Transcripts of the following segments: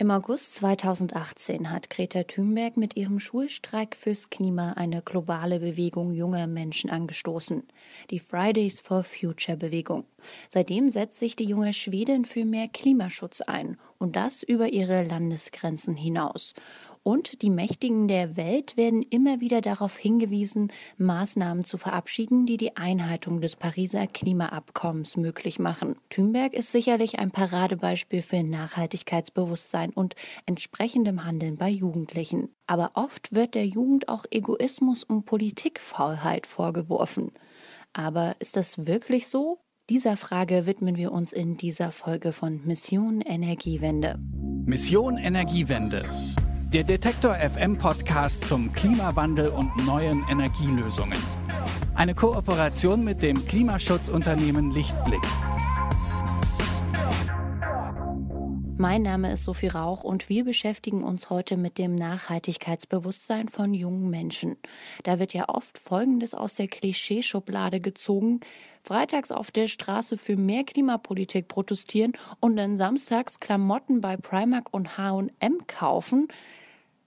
Im August 2018 hat Greta Thunberg mit ihrem Schulstreik fürs Klima eine globale Bewegung junger Menschen angestoßen, die Fridays for Future Bewegung. Seitdem setzt sich die junge Schwedin für mehr Klimaschutz ein und das über ihre Landesgrenzen hinaus. Und die Mächtigen der Welt werden immer wieder darauf hingewiesen, Maßnahmen zu verabschieden, die die Einhaltung des Pariser Klimaabkommens möglich machen. Thünberg ist sicherlich ein Paradebeispiel für Nachhaltigkeitsbewusstsein und entsprechendem Handeln bei Jugendlichen. Aber oft wird der Jugend auch Egoismus und Politikfaulheit vorgeworfen. Aber ist das wirklich so? Dieser Frage widmen wir uns in dieser Folge von Mission Energiewende. Mission Energiewende der Detektor FM Podcast zum Klimawandel und neuen Energielösungen. Eine Kooperation mit dem Klimaschutzunternehmen Lichtblick. Mein Name ist Sophie Rauch und wir beschäftigen uns heute mit dem Nachhaltigkeitsbewusstsein von jungen Menschen. Da wird ja oft Folgendes aus der Klischeeschublade gezogen. Freitags auf der Straße für mehr Klimapolitik protestieren und dann samstags Klamotten bei Primark und H&M kaufen.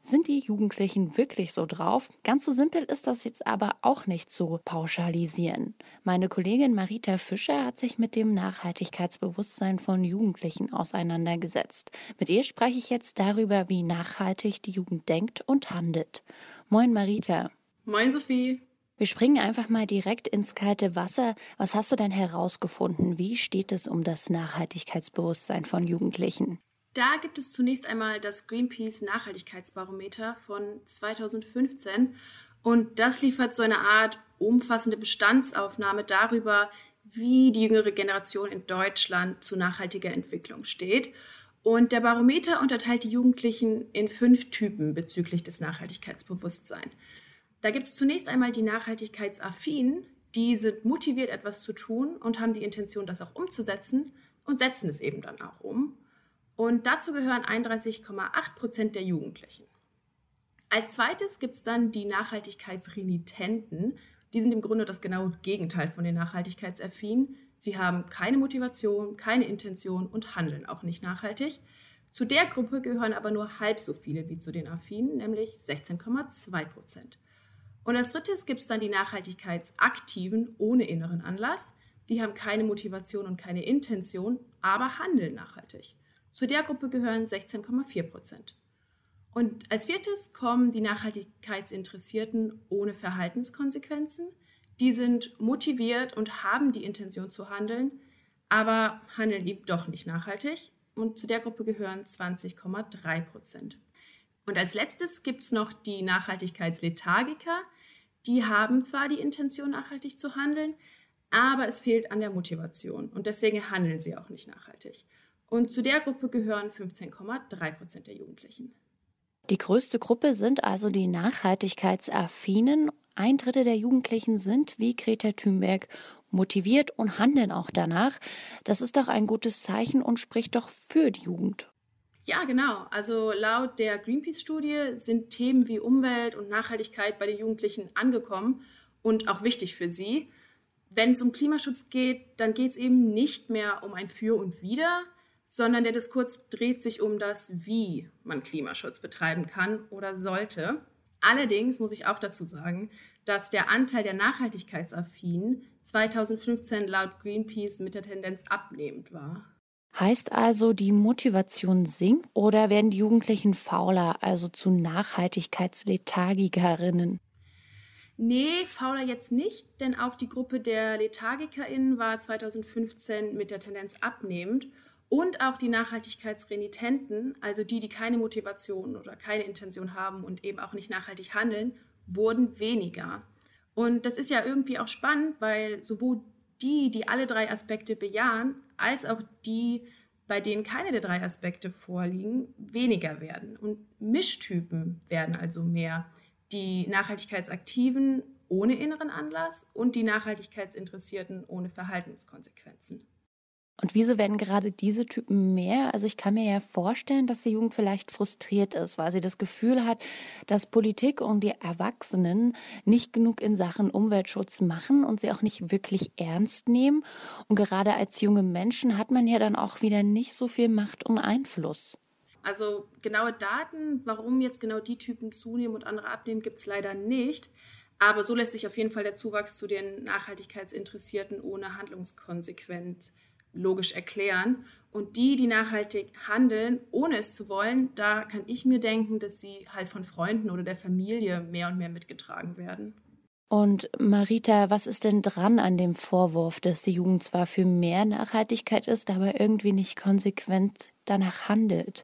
Sind die Jugendlichen wirklich so drauf? Ganz so simpel ist das jetzt aber auch nicht zu pauschalisieren. Meine Kollegin Marita Fischer hat sich mit dem Nachhaltigkeitsbewusstsein von Jugendlichen auseinandergesetzt. Mit ihr spreche ich jetzt darüber, wie nachhaltig die Jugend denkt und handelt. Moin Marita. Moin Sophie. Wir springen einfach mal direkt ins kalte Wasser. Was hast du denn herausgefunden? Wie steht es um das Nachhaltigkeitsbewusstsein von Jugendlichen? Da gibt es zunächst einmal das Greenpeace Nachhaltigkeitsbarometer von 2015 und das liefert so eine Art umfassende Bestandsaufnahme darüber, wie die jüngere Generation in Deutschland zu nachhaltiger Entwicklung steht. Und der Barometer unterteilt die Jugendlichen in fünf Typen bezüglich des Nachhaltigkeitsbewusstseins. Da gibt es zunächst einmal die Nachhaltigkeitsaffinen, die sind motiviert, etwas zu tun und haben die Intention, das auch umzusetzen und setzen es eben dann auch um. Und dazu gehören 31,8 Prozent der Jugendlichen. Als zweites gibt es dann die Nachhaltigkeitsrenitenten. Die sind im Grunde das genaue Gegenteil von den Nachhaltigkeitsaffinen. Sie haben keine Motivation, keine Intention und handeln auch nicht nachhaltig. Zu der Gruppe gehören aber nur halb so viele wie zu den Affinen, nämlich 16,2 Prozent. Und als drittes gibt es dann die Nachhaltigkeitsaktiven ohne inneren Anlass. Die haben keine Motivation und keine Intention, aber handeln nachhaltig. Zu der Gruppe gehören 16,4 Prozent. Und als viertes kommen die Nachhaltigkeitsinteressierten ohne Verhaltenskonsequenzen. Die sind motiviert und haben die Intention zu handeln, aber handeln eben doch nicht nachhaltig. Und zu der Gruppe gehören 20,3 Prozent. Und als letztes gibt es noch die Nachhaltigkeitslethargiker. Die haben zwar die Intention, nachhaltig zu handeln, aber es fehlt an der Motivation und deswegen handeln sie auch nicht nachhaltig. Und zu der Gruppe gehören 15,3 Prozent der Jugendlichen. Die größte Gruppe sind also die Nachhaltigkeitsaffinen. Ein Drittel der Jugendlichen sind, wie Greta Thunberg, motiviert und handeln auch danach. Das ist doch ein gutes Zeichen und spricht doch für die Jugend. Ja, genau. Also laut der Greenpeace-Studie sind Themen wie Umwelt und Nachhaltigkeit bei den Jugendlichen angekommen und auch wichtig für sie. Wenn es um Klimaschutz geht, dann geht es eben nicht mehr um ein Für und Wider, sondern der Diskurs dreht sich um das, wie man Klimaschutz betreiben kann oder sollte. Allerdings muss ich auch dazu sagen, dass der Anteil der Nachhaltigkeitsaffinen 2015 laut Greenpeace mit der Tendenz abnehmend war. Heißt also, die Motivation sinkt oder werden die Jugendlichen fauler, also zu Nachhaltigkeitslethargikerinnen? Nee, fauler jetzt nicht, denn auch die Gruppe der LethargikerInnen war 2015 mit der Tendenz abnehmend und auch die Nachhaltigkeitsrenitenten, also die, die keine Motivation oder keine Intention haben und eben auch nicht nachhaltig handeln, wurden weniger. Und das ist ja irgendwie auch spannend, weil sowohl die, die alle drei Aspekte bejahen, als auch die, bei denen keine der drei Aspekte vorliegen, weniger werden. Und Mischtypen werden also mehr. Die Nachhaltigkeitsaktiven ohne inneren Anlass und die Nachhaltigkeitsinteressierten ohne Verhaltenskonsequenzen. Und wieso werden gerade diese Typen mehr? Also ich kann mir ja vorstellen, dass die Jugend vielleicht frustriert ist, weil sie das Gefühl hat, dass Politik und die Erwachsenen nicht genug in Sachen Umweltschutz machen und sie auch nicht wirklich ernst nehmen. Und gerade als junge Menschen hat man ja dann auch wieder nicht so viel Macht und Einfluss. also genaue Daten, warum jetzt genau die Typen zunehmen und andere abnehmen, gibt es leider nicht. Aber so lässt sich auf jeden Fall der Zuwachs zu den Nachhaltigkeitsinteressierten ohne Handlungskonsequenz logisch erklären. Und die, die nachhaltig handeln, ohne es zu wollen, da kann ich mir denken, dass sie halt von Freunden oder der Familie mehr und mehr mitgetragen werden. Und Marita, was ist denn dran an dem Vorwurf, dass die Jugend zwar für mehr Nachhaltigkeit ist, aber irgendwie nicht konsequent danach handelt?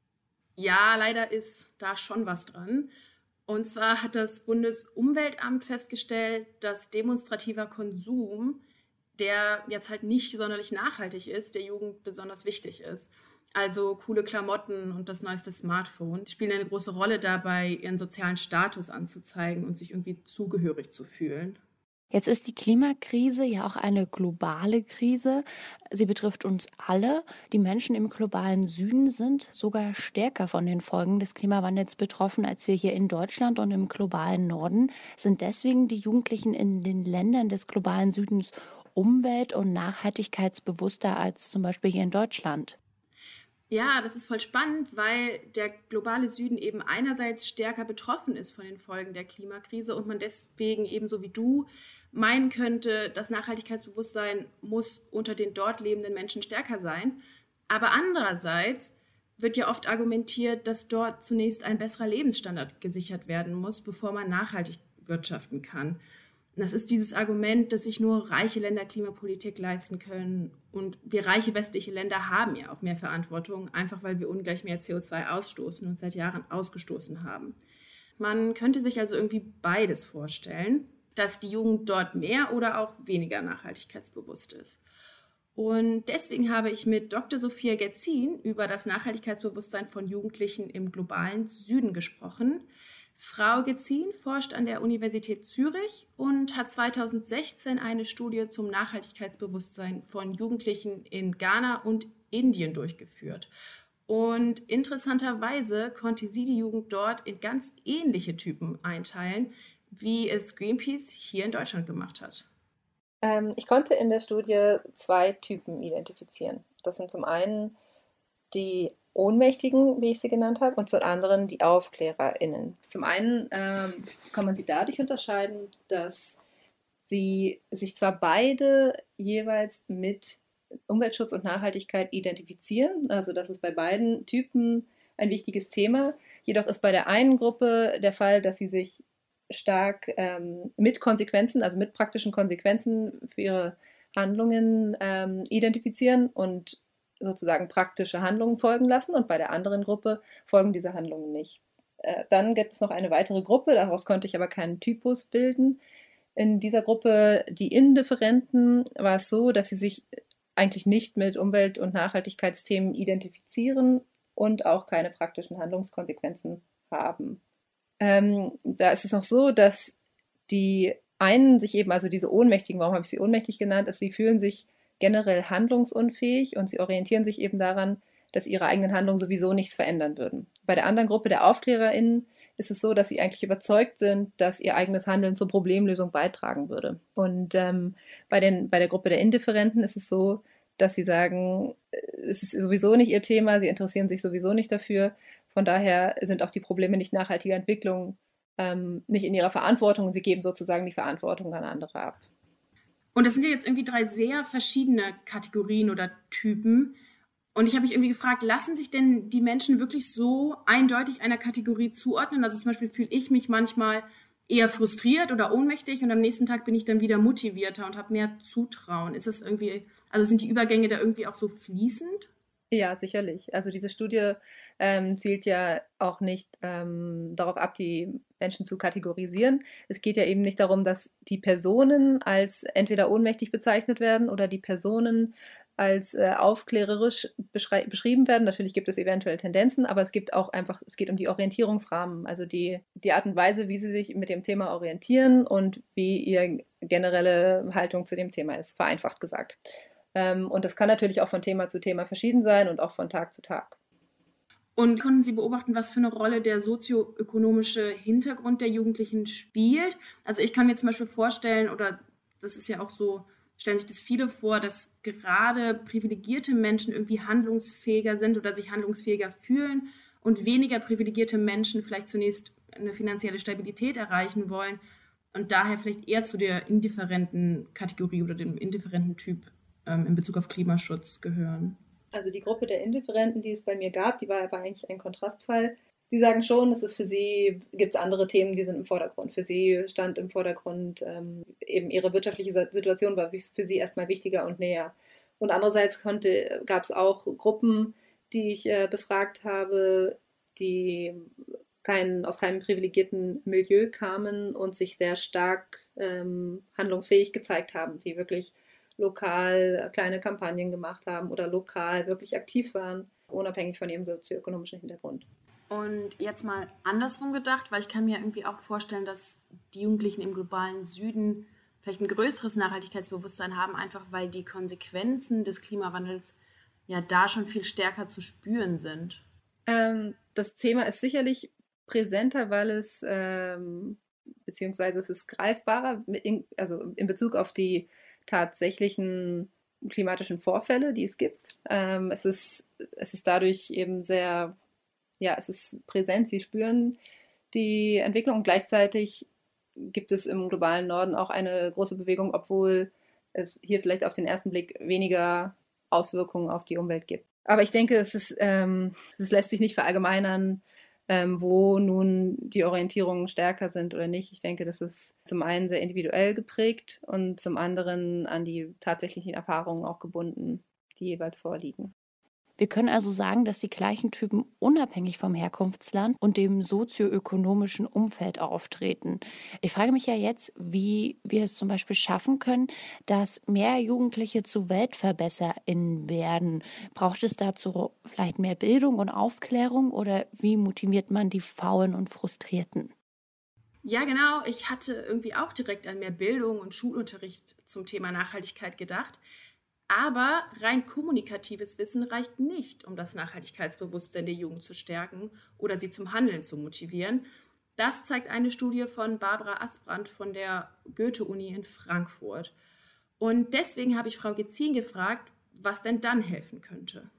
Ja, leider ist da schon was dran. Und zwar hat das Bundesumweltamt festgestellt, dass demonstrativer Konsum der jetzt halt nicht sonderlich nachhaltig ist, der Jugend besonders wichtig ist. Also coole Klamotten und das neueste Smartphone spielen eine große Rolle dabei, ihren sozialen Status anzuzeigen und sich irgendwie zugehörig zu fühlen. Jetzt ist die Klimakrise ja auch eine globale Krise. Sie betrifft uns alle. Die Menschen im globalen Süden sind sogar stärker von den Folgen des Klimawandels betroffen als wir hier in Deutschland und im globalen Norden. Sind deswegen die Jugendlichen in den Ländern des globalen Südens umwelt- und nachhaltigkeitsbewusster als zum Beispiel hier in Deutschland? Ja, das ist voll spannend, weil der globale Süden eben einerseits stärker betroffen ist von den Folgen der Klimakrise und man deswegen ebenso wie du meinen könnte, das Nachhaltigkeitsbewusstsein muss unter den dort lebenden Menschen stärker sein. Aber andererseits wird ja oft argumentiert, dass dort zunächst ein besserer Lebensstandard gesichert werden muss, bevor man nachhaltig wirtschaften kann. Das ist dieses Argument, dass sich nur reiche Länder Klimapolitik leisten können. Und wir reiche westliche Länder haben ja auch mehr Verantwortung, einfach weil wir ungleich mehr CO2 ausstoßen und seit Jahren ausgestoßen haben. Man könnte sich also irgendwie beides vorstellen, dass die Jugend dort mehr oder auch weniger nachhaltigkeitsbewusst ist. Und deswegen habe ich mit Dr. Sophia Getzin über das Nachhaltigkeitsbewusstsein von Jugendlichen im globalen Süden gesprochen. Frau Gezin forscht an der Universität Zürich und hat 2016 eine Studie zum Nachhaltigkeitsbewusstsein von Jugendlichen in Ghana und Indien durchgeführt. Und interessanterweise konnte sie die Jugend dort in ganz ähnliche Typen einteilen, wie es Greenpeace hier in Deutschland gemacht hat. Ähm, ich konnte in der Studie zwei Typen identifizieren. Das sind zum einen die Ohnmächtigen, wie ich sie genannt habe, und zum anderen die AufklärerInnen. Zum einen ähm, kann man sie dadurch unterscheiden, dass sie sich zwar beide jeweils mit Umweltschutz und Nachhaltigkeit identifizieren, also das ist bei beiden Typen ein wichtiges Thema. Jedoch ist bei der einen Gruppe der Fall, dass sie sich stark ähm, mit Konsequenzen, also mit praktischen Konsequenzen für ihre Handlungen ähm, identifizieren und sozusagen praktische Handlungen folgen lassen und bei der anderen Gruppe folgen diese Handlungen nicht. Äh, dann gibt es noch eine weitere Gruppe, daraus konnte ich aber keinen Typus bilden. In dieser Gruppe, die Indifferenten, war es so, dass sie sich eigentlich nicht mit Umwelt- und Nachhaltigkeitsthemen identifizieren und auch keine praktischen Handlungskonsequenzen haben. Ähm, da ist es noch so, dass die einen sich eben, also diese Ohnmächtigen, warum habe ich sie ohnmächtig genannt, ist, sie fühlen sich generell handlungsunfähig und sie orientieren sich eben daran, dass ihre eigenen Handlungen sowieso nichts verändern würden. Bei der anderen Gruppe der AufklärerInnen ist es so, dass sie eigentlich überzeugt sind, dass ihr eigenes Handeln zur Problemlösung beitragen würde. Und ähm, bei, den, bei der Gruppe der Indifferenten ist es so, dass sie sagen, es ist sowieso nicht ihr Thema, sie interessieren sich sowieso nicht dafür. Von daher sind auch die Probleme nicht nachhaltiger Entwicklung ähm, nicht in ihrer Verantwortung und sie geben sozusagen die Verantwortung an andere ab. Und das sind ja jetzt irgendwie drei sehr verschiedene Kategorien oder Typen. Und ich habe mich irgendwie gefragt, lassen sich denn die Menschen wirklich so eindeutig einer Kategorie zuordnen? Also zum Beispiel fühle ich mich manchmal eher frustriert oder ohnmächtig und am nächsten Tag bin ich dann wieder motivierter und habe mehr Zutrauen. Ist das irgendwie, also sind die Übergänge da irgendwie auch so fließend? Ja, sicherlich. Also diese Studie ähm, zielt ja auch nicht ähm, darauf ab, die Menschen zu kategorisieren. Es geht ja eben nicht darum, dass die Personen als entweder ohnmächtig bezeichnet werden oder die Personen als äh, aufklärerisch beschrieben werden. Natürlich gibt es eventuell Tendenzen, aber es gibt auch einfach, es geht um die Orientierungsrahmen, also die, die Art und Weise, wie sie sich mit dem Thema orientieren und wie ihre generelle Haltung zu dem Thema ist, vereinfacht gesagt. Ähm, und das kann natürlich auch von Thema zu Thema verschieden sein und auch von Tag zu Tag. Und konnten Sie beobachten, was für eine Rolle der sozioökonomische Hintergrund der Jugendlichen spielt? Also ich kann mir zum Beispiel vorstellen, oder das ist ja auch so, stellen sich das viele vor, dass gerade privilegierte Menschen irgendwie handlungsfähiger sind oder sich handlungsfähiger fühlen und weniger privilegierte Menschen vielleicht zunächst eine finanzielle Stabilität erreichen wollen und daher vielleicht eher zu der indifferenten Kategorie oder dem indifferenten Typ ähm, in Bezug auf Klimaschutz gehören. Also die Gruppe der Indifferenten, die es bei mir gab, die war aber eigentlich ein Kontrastfall. Die sagen schon, es ist für sie, gibt es andere Themen, die sind im Vordergrund. Für sie stand im Vordergrund ähm, eben ihre wirtschaftliche Situation war für sie erstmal wichtiger und näher. Und andererseits gab es auch Gruppen, die ich äh, befragt habe, die kein, aus keinem privilegierten Milieu kamen und sich sehr stark ähm, handlungsfähig gezeigt haben, die wirklich lokal kleine Kampagnen gemacht haben oder lokal wirklich aktiv waren, unabhängig von ihrem sozioökonomischen Hintergrund. Und jetzt mal andersrum gedacht, weil ich kann mir irgendwie auch vorstellen, dass die Jugendlichen im globalen Süden vielleicht ein größeres Nachhaltigkeitsbewusstsein haben, einfach weil die Konsequenzen des Klimawandels ja da schon viel stärker zu spüren sind. Ähm, das Thema ist sicherlich präsenter, weil es, ähm, beziehungsweise es ist greifbarer, in, also in Bezug auf die tatsächlichen klimatischen Vorfälle, die es gibt. Ähm, es, ist, es ist dadurch eben sehr, ja, es ist präsent, sie spüren die Entwicklung und gleichzeitig gibt es im globalen Norden auch eine große Bewegung, obwohl es hier vielleicht auf den ersten Blick weniger Auswirkungen auf die Umwelt gibt. Aber ich denke, es, ist, ähm, es lässt sich nicht verallgemeinern, ähm, wo nun die Orientierungen stärker sind oder nicht. Ich denke, das ist zum einen sehr individuell geprägt und zum anderen an die tatsächlichen Erfahrungen auch gebunden, die jeweils vorliegen. Wir können also sagen, dass die gleichen Typen unabhängig vom Herkunftsland und dem sozioökonomischen Umfeld auftreten. Ich frage mich ja jetzt, wie wir es zum Beispiel schaffen können, dass mehr Jugendliche zu WeltverbesserInnen werden. Braucht es dazu vielleicht mehr Bildung und Aufklärung oder wie motiviert man die Faulen und Frustrierten? Ja, genau. Ich hatte irgendwie auch direkt an mehr Bildung und Schulunterricht zum Thema Nachhaltigkeit gedacht. Aber rein kommunikatives Wissen reicht nicht, um das Nachhaltigkeitsbewusstsein der Jugend zu stärken oder sie zum Handeln zu motivieren. Das zeigt eine Studie von Barbara Asbrandt von der Goethe-Uni in Frankfurt. Und deswegen habe ich Frau Gezin gefragt, was denn dann helfen könnte.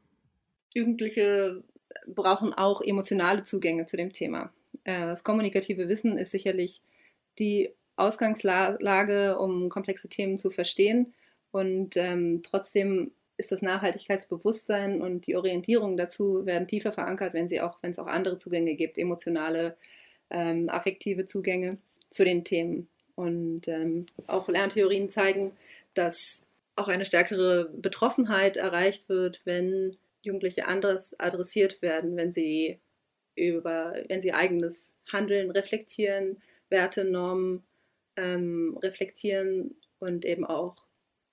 Jugendliche brauchen auch emotionale Zugänge zu dem Thema. Äh, das kommunikative Wissen ist sicherlich die Ausgangslage, um komplexe Themen zu verstehen. Und ähm, trotzdem ist das Nachhaltigkeitsbewusstsein und die Orientierung dazu werden tiefer verankert, wenn sie auch, wenn es auch andere Zugänge gibt, emotionale, ähm, affektive Zugänge zu den Themen. Und ähm, auch Lerntheorien zeigen, dass auch eine stärkere Betroffenheit erreicht wird, wenn Jugendliche anders adressiert werden, wenn sie über, wenn sie eigenes Handeln reflektieren, Werte, Normen ähm, reflektieren und eben auch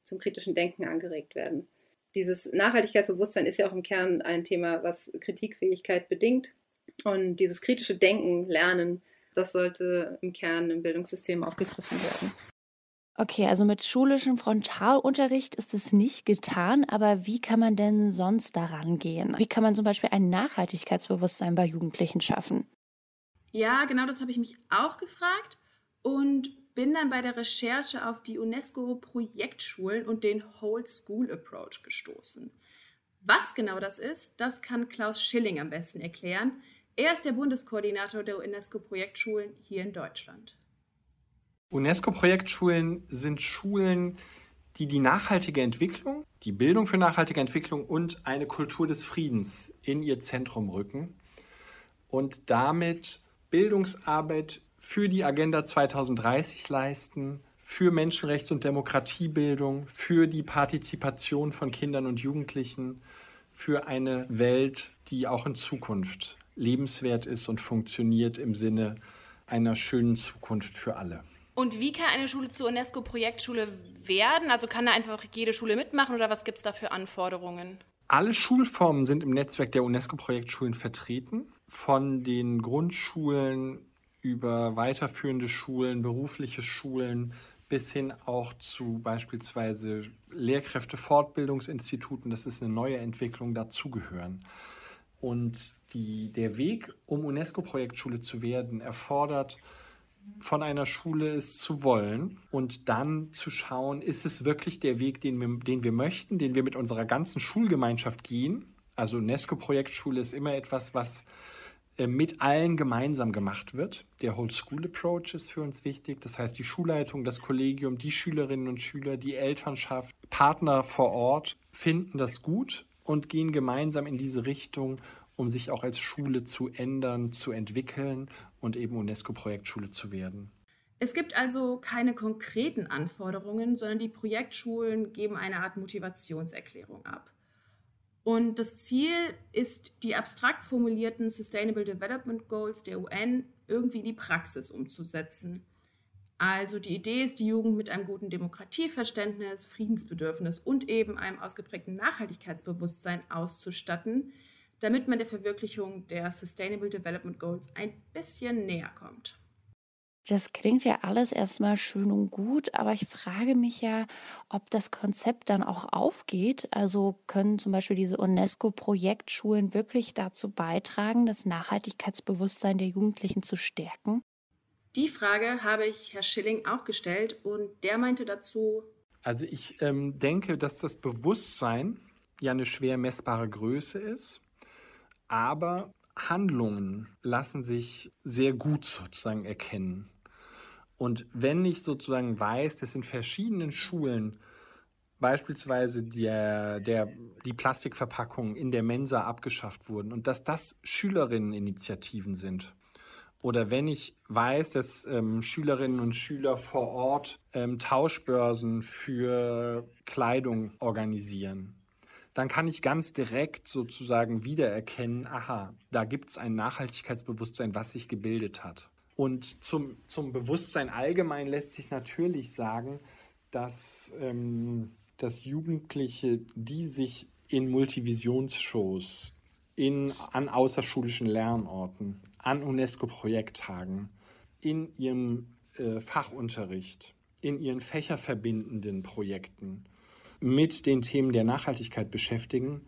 zum kritischen Denken angeregt werden. Dieses Nachhaltigkeitsbewusstsein ist ja auch im Kern ein Thema, was Kritikfähigkeit bedingt. Und dieses kritische Denken, Lernen, das sollte im Kern im Bildungssystem aufgegriffen werden. Okay, also mit schulischem Frontalunterricht ist es nicht getan, aber wie kann man denn sonst daran gehen? Wie kann man zum Beispiel ein Nachhaltigkeitsbewusstsein bei Jugendlichen schaffen? Ja, genau das habe ich mich auch gefragt. Und bin dann bei der Recherche auf die UNESCO-Projektschulen und den Whole School Approach gestoßen. Was genau das ist, das kann Klaus Schilling am besten erklären. Er ist der Bundeskoordinator der UNESCO-Projektschulen hier in Deutschland. UNESCO-Projektschulen sind Schulen, die die nachhaltige Entwicklung, die Bildung für nachhaltige Entwicklung und eine Kultur des Friedens in ihr Zentrum rücken und damit Bildungsarbeit für die Agenda 2030 leisten, für Menschenrechts- und Demokratiebildung, für die Partizipation von Kindern und Jugendlichen, für eine Welt, die auch in Zukunft lebenswert ist und funktioniert im Sinne einer schönen Zukunft für alle. Und wie kann eine Schule zur UNESCO-Projektschule werden? Also kann da einfach jede Schule mitmachen oder was gibt es da für Anforderungen? Alle Schulformen sind im Netzwerk der UNESCO-Projektschulen vertreten. Von den Grundschulen über weiterführende Schulen, berufliche Schulen bis hin auch zu beispielsweise Lehrkräftefortbildungsinstituten, das ist eine neue Entwicklung, dazugehören. Und die, der Weg, um UNESCO-Projektschule zu werden, erfordert von einer Schule es zu wollen und dann zu schauen, ist es wirklich der Weg, den wir, den wir möchten, den wir mit unserer ganzen Schulgemeinschaft gehen, Also UNESCO-Projektschule ist immer etwas, was mit allen gemeinsam gemacht wird. Der Whole School Approach ist für uns wichtig. Das heißt, die Schulleitung, das Kollegium, die Schülerinnen und Schüler, die Elternschaft, Partner vor Ort finden das gut und gehen gemeinsam in diese Richtung, um sich auch als Schule zu ändern, zu entwickeln und eben UNESCO-Projektschule zu werden. Es gibt also keine konkreten Anforderungen, sondern die Projektschulen geben eine Art Motivationserklärung ab. Und das Ziel ist, die abstrakt formulierten Sustainable Development Goals der UN irgendwie in die Praxis umzusetzen. Also die Idee ist, die Jugend mit einem guten Demokratieverständnis, Friedensbedürfnis und eben einem ausgeprägten Nachhaltigkeitsbewusstsein auszustatten, damit man der Verwirklichung der Sustainable Development Goals ein bisschen näher kommt. Das klingt ja alles erstmal schön und gut, aber ich frage mich ja, ob das Konzept dann auch aufgeht. Also können zum Beispiel diese UNESCO-Projektschulen wirklich dazu beitragen, das Nachhaltigkeitsbewusstsein der Jugendlichen zu stärken? Die Frage habe ich Herr Schilling auch gestellt und der meinte dazu. Also ich ähm, denke, dass das Bewusstsein ja eine schwer messbare Größe ist, aber Handlungen lassen sich sehr gut sozusagen erkennen. Und wenn ich sozusagen weiß, dass in verschiedenen Schulen beispielsweise der, der, die Plastikverpackungen in der Mensa abgeschafft wurden und dass das Schülerinneninitiativen sind. Oder wenn ich weiß, dass ähm, Schülerinnen und Schüler vor Ort ähm, Tauschbörsen für Kleidung organisieren, dann kann ich ganz direkt sozusagen wiedererkennen, aha, da gibt es ein Nachhaltigkeitsbewusstsein, was sich gebildet hat. Und zum, zum Bewusstsein allgemein lässt sich natürlich sagen, dass, ähm, dass Jugendliche, die sich in Multivisionsshows, in, an außerschulischen Lernorten, an UNESCO-Projekttagen, in ihrem äh, Fachunterricht, in ihren fächerverbindenden Projekten mit den Themen der Nachhaltigkeit beschäftigen,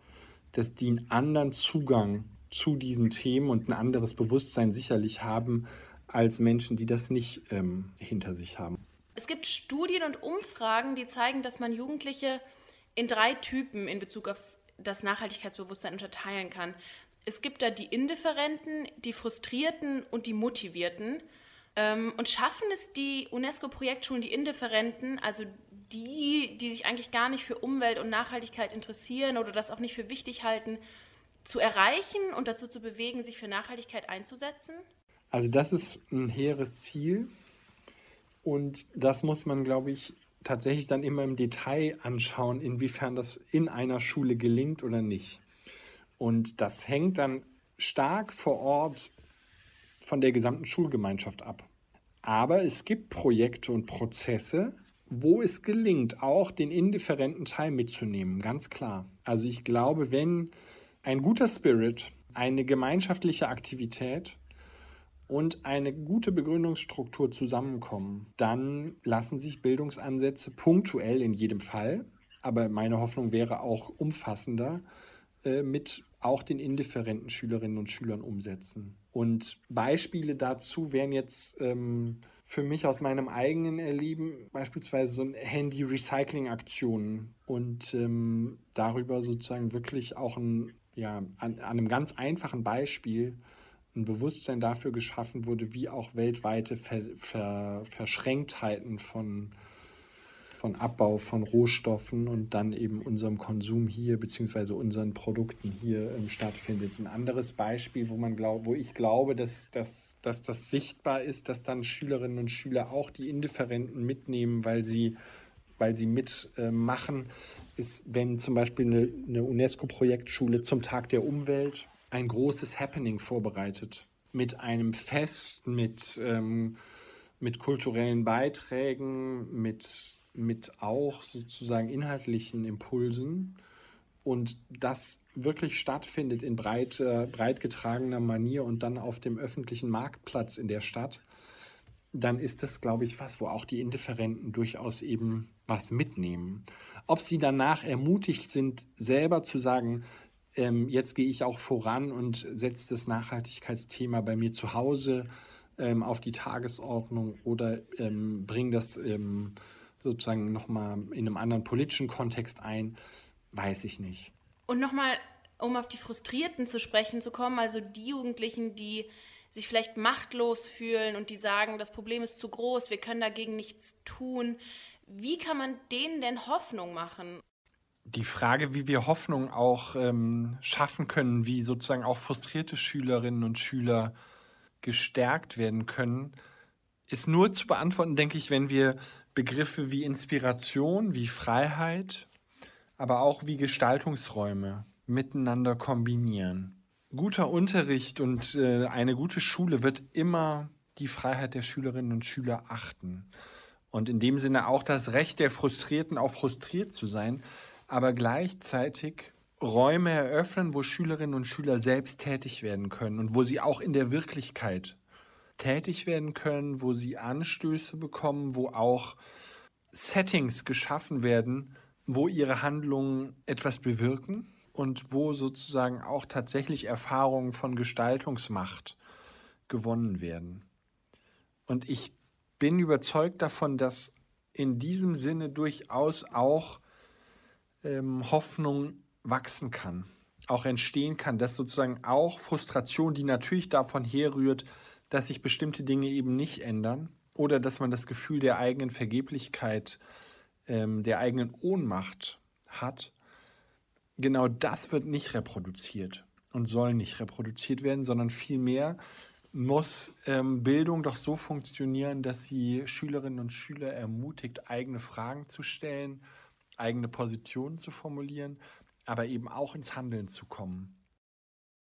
dass die einen anderen Zugang zu diesen Themen und ein anderes Bewusstsein sicherlich haben als Menschen, die das nicht ähm, hinter sich haben. Es gibt Studien und Umfragen, die zeigen, dass man Jugendliche in drei Typen in Bezug auf das Nachhaltigkeitsbewusstsein unterteilen kann. Es gibt da die Indifferenten, die Frustrierten und die Motivierten. Ähm, und schaffen es die UNESCO-Projektschulen, die Indifferenten, also die, die sich eigentlich gar nicht für Umwelt und Nachhaltigkeit interessieren oder das auch nicht für wichtig halten, zu erreichen und dazu zu bewegen, sich für Nachhaltigkeit einzusetzen? Also das ist ein hehres Ziel und das muss man, glaube ich, tatsächlich dann immer im Detail anschauen, inwiefern das in einer Schule gelingt oder nicht. Und das hängt dann stark vor Ort von der gesamten Schulgemeinschaft ab. Aber es gibt Projekte und Prozesse, wo es gelingt, auch den indifferenten Teil mitzunehmen, ganz klar. Also ich glaube, wenn ein guter Spirit, eine gemeinschaftliche Aktivität und eine gute Begründungsstruktur zusammenkommen, dann lassen sich Bildungsansätze punktuell in jedem Fall, aber meine Hoffnung wäre auch umfassender, äh, mit auch den indifferenten Schülerinnen und Schülern umsetzen. Und Beispiele dazu wären jetzt ähm, für mich aus meinem eigenen Erleben beispielsweise so Handy-Recycling-Aktionen und ähm, darüber sozusagen wirklich auch ein, ja, an, an einem ganz einfachen Beispiel ein Bewusstsein dafür geschaffen wurde, wie auch weltweite Ver Ver Verschränktheiten von, von Abbau von Rohstoffen und dann eben unserem Konsum hier beziehungsweise unseren Produkten hier ähm, stattfindet. Ein anderes Beispiel, wo man glaub, wo ich glaube, dass, dass, dass das sichtbar ist, dass dann Schülerinnen und Schüler auch die Indifferenten mitnehmen, weil sie weil sie mitmachen, äh, ist, wenn zum Beispiel eine UNESCO-Projektschule zum Tag der Umwelt ein großes Happening vorbereitet. Mit einem Fest, mit, ähm, mit kulturellen Beiträgen, mit, mit auch sozusagen inhaltlichen Impulsen. Und das wirklich stattfindet in breit, äh, breit getragener Manier und dann auf dem öffentlichen Marktplatz in der Stadt, dann ist das, glaube ich, was, wo auch die Indifferenten durchaus eben was mitnehmen. Ob sie danach ermutigt sind, selber zu sagen, ähm, jetzt gehe ich auch voran und setze das Nachhaltigkeitsthema bei mir zu Hause ähm, auf die Tagesordnung oder ähm, bringe das ähm, sozusagen nochmal in einem anderen politischen Kontext ein, weiß ich nicht. Und nochmal Um auf die Frustrierten zu sprechen zu kommen, also die Jugendlichen, die sich vielleicht machtlos fühlen und die sagen, das Problem ist zu groß, wir können dagegen nichts tun. Wie kann man denen denn Hoffnung machen? Die Frage, wie wir Hoffnung auch ähm, schaffen können, wie sozusagen auch frustrierte Schülerinnen und Schüler gestärkt werden können, ist nur zu beantworten, denke ich, wenn wir Begriffe wie Inspiration, wie Freiheit, aber auch wie Gestaltungsräume miteinander kombinieren guter Unterricht und äh, eine gute Schule wird immer die Freiheit der Schülerinnen und Schüler achten. Und in dem Sinne auch das Recht der Frustrierten, auch frustriert zu sein, aber gleichzeitig Räume eröffnen, wo Schülerinnen und Schüler selbst tätig werden können und wo sie auch in der Wirklichkeit tätig werden können, wo sie Anstöße bekommen, wo auch Settings geschaffen werden, wo ihre Handlungen etwas bewirken und wo sozusagen auch tatsächlich Erfahrungen von Gestaltungsmacht gewonnen werden. Und ich bin überzeugt davon, dass in diesem Sinne durchaus auch ähm, Hoffnung wachsen kann, auch entstehen kann, dass sozusagen auch Frustration, die natürlich davon herrührt, dass sich bestimmte Dinge eben nicht ändern oder dass man das Gefühl der eigenen Vergeblichkeit, ähm, der eigenen Ohnmacht hat, genau das wird nicht reproduziert und soll nicht reproduziert werden, sondern vielmehr muss ähm, Bildung doch so funktionieren, dass sie Schülerinnen und Schüler ermutigt, eigene Fragen zu stellen, eigene Positionen zu formulieren, aber eben auch ins Handeln zu kommen.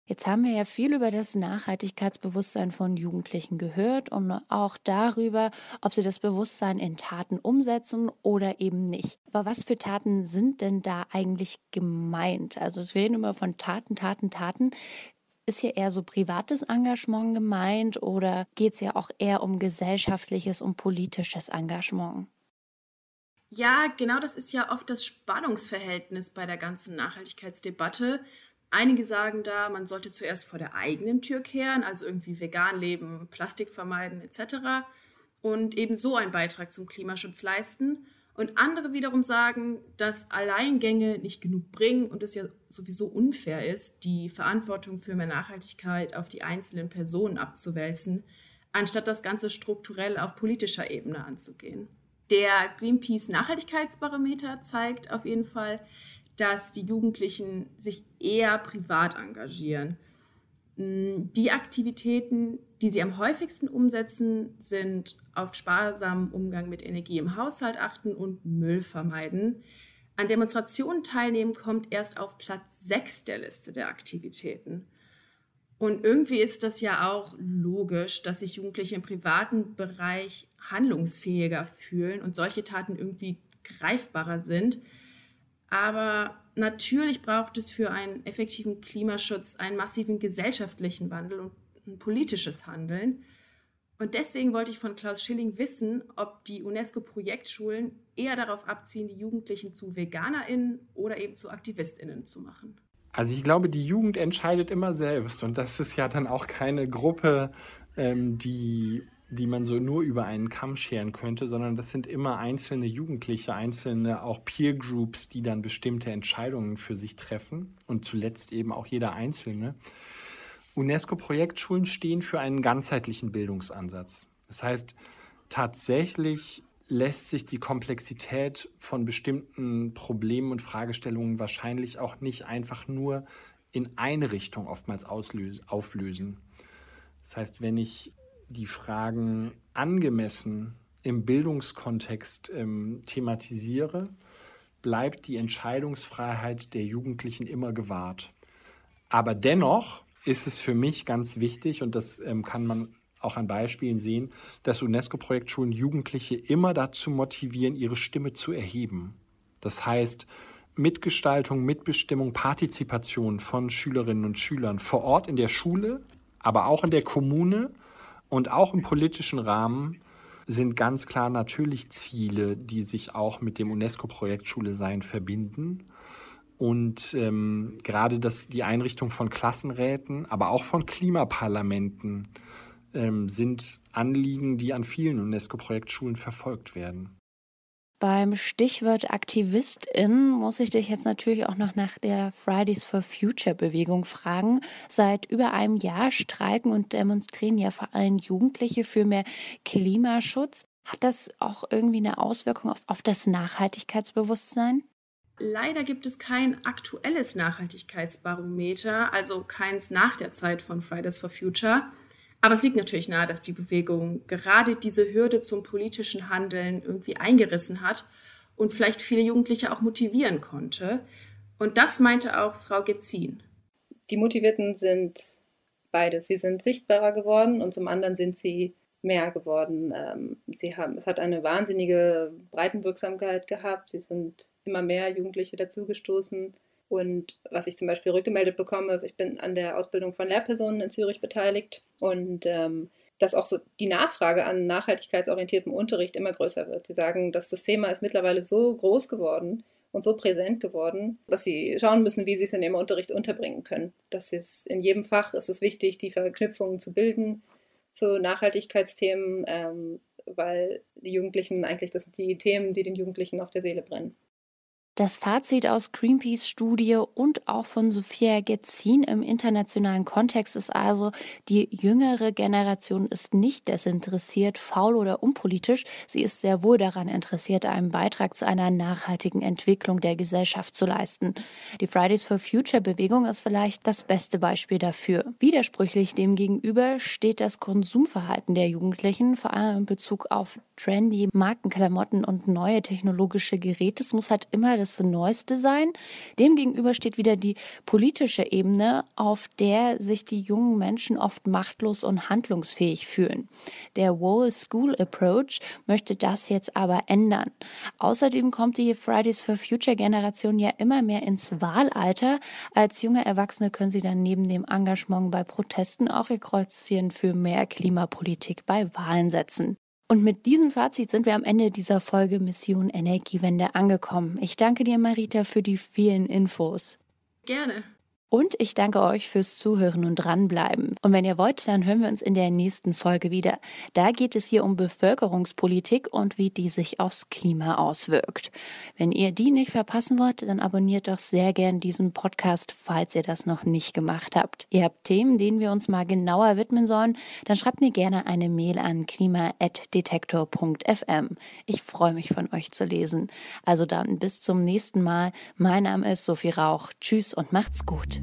Jetzt haben wir ja viel über das Nachhaltigkeitsbewusstsein von Jugendlichen gehört und auch darüber, ob sie das Bewusstsein in Taten umsetzen oder eben nicht. Aber was für Taten sind denn da eigentlich gemeint? Also es reden immer von Taten, Taten, Taten. Ist hier eher so privates Engagement gemeint oder geht es ja auch eher um gesellschaftliches und politisches Engagement? Ja, genau das ist ja oft das Spannungsverhältnis bei der ganzen Nachhaltigkeitsdebatte. Einige sagen da, man sollte zuerst vor der eigenen Tür kehren, also irgendwie vegan leben, Plastik vermeiden etc. und eben so einen Beitrag zum Klimaschutz leisten. Und andere wiederum sagen, dass Alleingänge nicht genug bringen und es ja sowieso unfair ist, die Verantwortung für mehr Nachhaltigkeit auf die einzelnen Personen abzuwälzen, anstatt das Ganze strukturell auf politischer Ebene anzugehen. Der Greenpeace Nachhaltigkeitsbarometer zeigt auf jeden Fall, dass die Jugendlichen sich eher privat engagieren. Mm, die Aktivitäten, die sie am häufigsten umsetzen, sind auf sparsamen Umgang mit Energie im Haushalt achten und Müll vermeiden. An Demonstrationen teilnehmen kommt erst auf Platz 6 der Liste der Aktivitäten. Und irgendwie ist das ja auch logisch, dass sich Jugendliche im privaten Bereich handlungsfähiger fühlen und solche Taten irgendwie greifbarer sind. Aber natürlich braucht es für einen effektiven Klimaschutz einen massiven gesellschaftlichen Wandel und ein politisches Handeln. Und deswegen wollte ich von Klaus Schilling wissen, ob die UNESCO-Projektschulen eher darauf abziehen, die Jugendlichen zu VeganerInnen oder eben zu AktivistInnen zu machen. Also ich glaube, die Jugend entscheidet immer selbst und das ist ja dann auch keine Gruppe, ähm, die die man so nur über einen Kamm scheren könnte, sondern das sind immer einzelne Jugendliche, einzelne auch Peer Groups, die dann bestimmte Entscheidungen für sich treffen und zuletzt eben auch jeder Einzelne. UNESCO-Projektschulen stehen für einen ganzheitlichen Bildungsansatz. Das heißt, tatsächlich lässt sich die Komplexität von bestimmten Problemen und Fragestellungen wahrscheinlich auch nicht einfach nur in eine Richtung oftmals auflösen. Das heißt, wenn ich die Fragen angemessen im Bildungskontext ähm, thematisiere, bleibt die Entscheidungsfreiheit der Jugendlichen immer gewahrt. Aber dennoch ist es für mich ganz wichtig, und das ähm, kann man auch an Beispielen sehen, dass UNESCO-Projekt Schulen Jugendliche immer dazu motivieren, ihre Stimme zu erheben. Das heißt, Mitgestaltung, Mitbestimmung, Partizipation von Schülerinnen und Schülern vor Ort in der Schule, aber auch in der Kommune und auch im politischen Rahmen sind ganz klar natürlich Ziele, die sich auch mit dem UNESCO-Projekt Schule Sein verbinden. Und ähm, gerade das, die Einrichtung von Klassenräten, aber auch von Klimaparlamenten ähm, sind Anliegen, die an vielen UNESCO-Projektschulen verfolgt werden. Beim Stichwort AktivistInnen muss ich dich jetzt natürlich auch noch nach der Fridays for Future Bewegung fragen. Seit über einem Jahr streiken und demonstrieren ja vor allem Jugendliche für mehr Klimaschutz. Hat das auch irgendwie eine Auswirkung auf, auf das Nachhaltigkeitsbewusstsein? Leider gibt es kein aktuelles Nachhaltigkeitsbarometer, also keins nach der Zeit von Fridays for Future. Aber es liegt natürlich nahe, dass die Bewegung gerade diese Hürde zum politischen Handeln irgendwie eingerissen hat und vielleicht viele Jugendliche auch motivieren konnte. Und das meinte auch Frau Gezin. Die Motivierten sind beides. Sie sind sichtbarer geworden und zum anderen sind sie mehr geworden. Ähm, sie haben, es hat eine wahnsinnige Breitenwirksamkeit gehabt. Sie sind immer mehr Jugendliche dazugestoßen. Und was ich zum Beispiel rückgemeldet bekomme, ich bin an der Ausbildung von Lehrpersonen in Zürich beteiligt und ähm, dass auch so die Nachfrage an nachhaltigkeitsorientiertem Unterricht immer größer wird. Sie sagen, dass das Thema ist mittlerweile so groß geworden und so präsent geworden, dass sie schauen müssen, wie sie es in ihrem Unterricht unterbringen können. Das ist in jedem Fach ist es wichtig, die Verknüpfungen zu bilden zu Nachhaltigkeitsthemen, ähm, weil die Jugendlichen eigentlich das sind die Themen, die den Jugendlichen auf der Seele brennen. Das Fazit aus Greenpeace Studie und auch von Sophia Getzin im internationalen Kontext ist also, die jüngere Generation ist nicht desinteressiert, faul oder unpolitisch. Sie ist sehr wohl daran interessiert, einen Beitrag zu einer nachhaltigen Entwicklung der Gesellschaft zu leisten. Die Fridays for Future Bewegung ist vielleicht das beste Beispiel dafür. Widersprüchlich demgegenüber steht das Konsumverhalten der Jugendlichen, vor allem in Bezug auf trendy Markenklamotten und neue technologische Geräte. Es muss halt immer das Neueste sein. Demgegenüber steht wieder die politische Ebene, auf der sich die jungen Menschen oft machtlos und handlungsfähig fühlen. Der Whole School Approach möchte das jetzt aber ändern. Außerdem kommt die Fridays for Future Generation ja immer mehr ins Wahlalter. Als junge Erwachsene können sie dann neben dem Engagement bei Protesten auch ihr Kreuzchen für mehr Klimapolitik bei Wahlen setzen. Und mit diesem Fazit sind wir am Ende dieser Folge Mission Energiewende angekommen. Ich danke dir, Marita, für die vielen Infos. Gerne. Und ich danke euch fürs Zuhören und dranbleiben. Und wenn ihr wollt, dann hören wir uns in der nächsten Folge wieder. Da geht es hier um Bevölkerungspolitik und wie die sich aufs Klima auswirkt. Wenn ihr die nicht verpassen wollt, dann abonniert doch sehr gern diesen Podcast, falls ihr das noch nicht gemacht habt. Ihr habt Themen, denen wir uns mal genauer widmen sollen, dann schreibt mir gerne eine Mail an klima.detektor.fm. Ich freue mich von euch zu lesen. Also dann bis zum nächsten Mal. Mein Name ist Sophie Rauch. Tschüss und macht's gut.